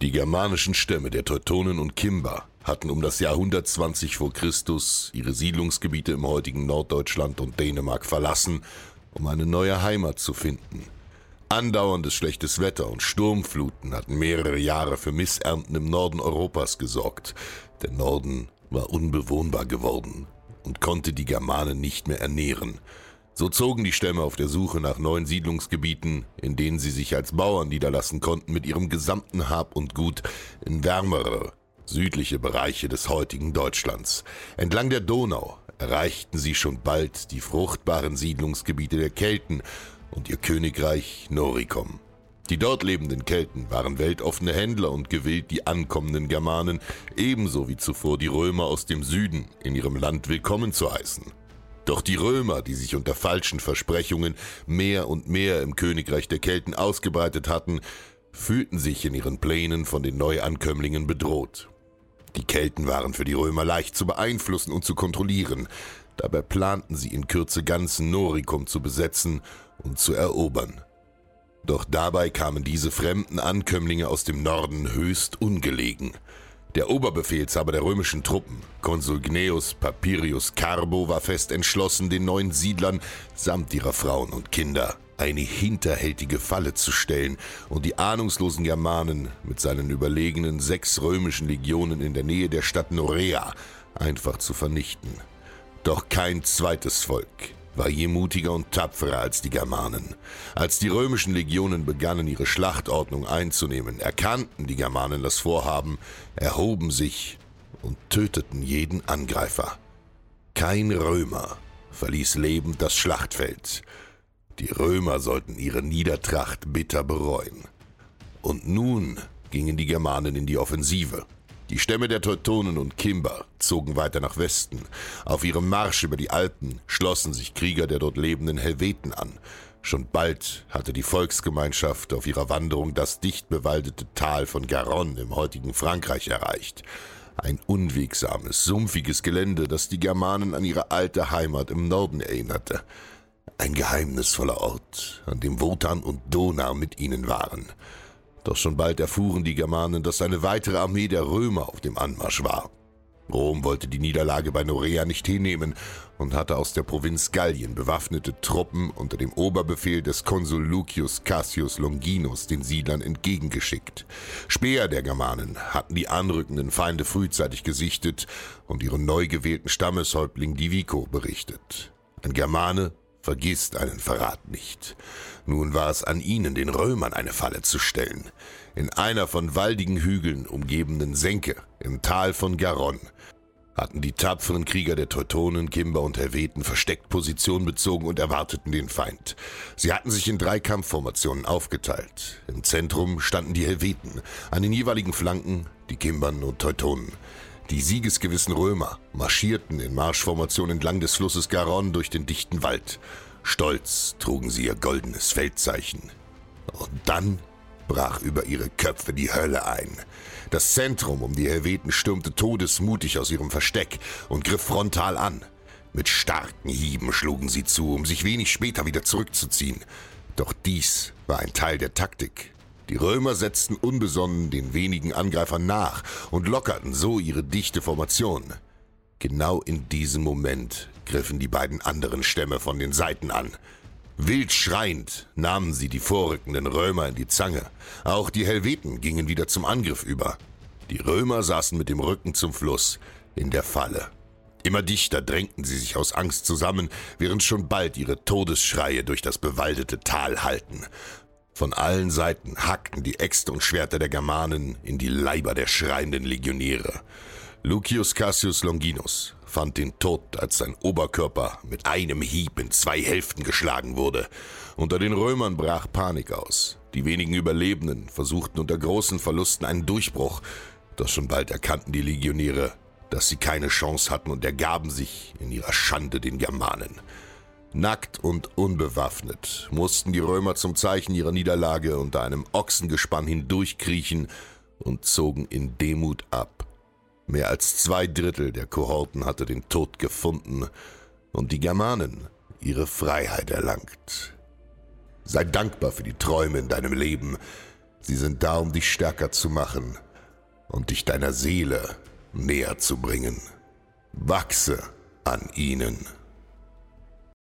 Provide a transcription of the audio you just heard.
Die germanischen Stämme der Teutonen und Kimber hatten um das Jahr 120 vor Christus ihre Siedlungsgebiete im heutigen Norddeutschland und Dänemark verlassen, um eine neue Heimat zu finden. Andauerndes schlechtes Wetter und Sturmfluten hatten mehrere Jahre für Missernten im Norden Europas gesorgt. Der Norden war unbewohnbar geworden und konnte die Germanen nicht mehr ernähren. So zogen die Stämme auf der Suche nach neuen Siedlungsgebieten, in denen sie sich als Bauern niederlassen konnten, mit ihrem gesamten Hab und Gut in wärmere, südliche Bereiche des heutigen Deutschlands. Entlang der Donau erreichten sie schon bald die fruchtbaren Siedlungsgebiete der Kelten und ihr Königreich Noricum. Die dort lebenden Kelten waren weltoffene Händler und gewillt, die ankommenden Germanen ebenso wie zuvor die Römer aus dem Süden in ihrem Land willkommen zu heißen. Doch die Römer, die sich unter falschen Versprechungen mehr und mehr im Königreich der Kelten ausgebreitet hatten, fühlten sich in ihren Plänen von den Neuankömmlingen bedroht. Die Kelten waren für die Römer leicht zu beeinflussen und zu kontrollieren. Dabei planten sie in Kürze ganz Noricum zu besetzen und zu erobern. Doch dabei kamen diese fremden Ankömmlinge aus dem Norden höchst ungelegen. Der Oberbefehlshaber der römischen Truppen, Konsul Gnaeus Papirius Carbo, war fest entschlossen, den neuen Siedlern samt ihrer Frauen und Kinder eine hinterhältige Falle zu stellen und die ahnungslosen Germanen mit seinen überlegenen sechs römischen Legionen in der Nähe der Stadt Norea einfach zu vernichten. Doch kein zweites Volk war je mutiger und tapferer als die Germanen. Als die römischen Legionen begannen, ihre Schlachtordnung einzunehmen, erkannten die Germanen das Vorhaben, erhoben sich und töteten jeden Angreifer. Kein Römer verließ lebend das Schlachtfeld. Die Römer sollten ihre Niedertracht bitter bereuen. Und nun gingen die Germanen in die Offensive. Die Stämme der Teutonen und Kimber zogen weiter nach Westen. Auf ihrem Marsch über die Alpen schlossen sich Krieger der dort lebenden Helveten an. Schon bald hatte die Volksgemeinschaft auf ihrer Wanderung das dicht bewaldete Tal von Garonne im heutigen Frankreich erreicht. Ein unwegsames, sumpfiges Gelände, das die Germanen an ihre alte Heimat im Norden erinnerte. Ein geheimnisvoller Ort, an dem Wotan und Donau mit ihnen waren. Doch schon bald erfuhren die Germanen, dass eine weitere Armee der Römer auf dem Anmarsch war. Rom wollte die Niederlage bei Norea nicht hinnehmen und hatte aus der Provinz Gallien bewaffnete Truppen unter dem Oberbefehl des Konsul Lucius Cassius Longinus den Siedlern entgegengeschickt. Speer der Germanen hatten die anrückenden Feinde frühzeitig gesichtet und ihren neu gewählten Stammeshäuptling Divico berichtet. Ein Germane vergisst einen Verrat nicht. Nun war es an ihnen, den Römern eine Falle zu stellen. In einer von waldigen Hügeln umgebenen Senke im Tal von Garonne hatten die tapferen Krieger der Teutonen, Kimber und Helveten versteckt Position bezogen und erwarteten den Feind. Sie hatten sich in drei Kampfformationen aufgeteilt. Im Zentrum standen die Helveten, an den jeweiligen Flanken die Kimbern und Teutonen. Die siegesgewissen Römer marschierten in Marschformation entlang des Flusses Garonne durch den dichten Wald. Stolz trugen sie ihr goldenes Feldzeichen. Und dann brach über ihre Köpfe die Hölle ein. Das Zentrum um die Helveten stürmte todesmutig aus ihrem Versteck und griff frontal an. Mit starken Hieben schlugen sie zu, um sich wenig später wieder zurückzuziehen. Doch dies war ein Teil der Taktik. Die Römer setzten unbesonnen den wenigen Angreifern nach und lockerten so ihre dichte Formation. Genau in diesem Moment griffen die beiden anderen Stämme von den Seiten an. Wild schreiend nahmen sie die vorrückenden Römer in die Zange. Auch die Helveten gingen wieder zum Angriff über. Die Römer saßen mit dem Rücken zum Fluss in der Falle. Immer dichter drängten sie sich aus Angst zusammen, während schon bald ihre Todesschreie durch das bewaldete Tal hallten. Von allen Seiten hackten die Äxte und Schwerter der Germanen in die Leiber der schreienden Legionäre. Lucius Cassius Longinus fand den Tod, als sein Oberkörper mit einem Hieb in zwei Hälften geschlagen wurde. Unter den Römern brach Panik aus. Die wenigen Überlebenden versuchten unter großen Verlusten einen Durchbruch, doch schon bald erkannten die Legionäre, dass sie keine Chance hatten und ergaben sich in ihrer Schande den Germanen. Nackt und unbewaffnet mussten die Römer zum Zeichen ihrer Niederlage unter einem Ochsengespann hindurchkriechen und zogen in Demut ab. Mehr als zwei Drittel der Kohorten hatte den Tod gefunden und die Germanen ihre Freiheit erlangt. Sei dankbar für die Träume in deinem Leben. Sie sind da, um dich stärker zu machen und dich deiner Seele näher zu bringen. Wachse an ihnen.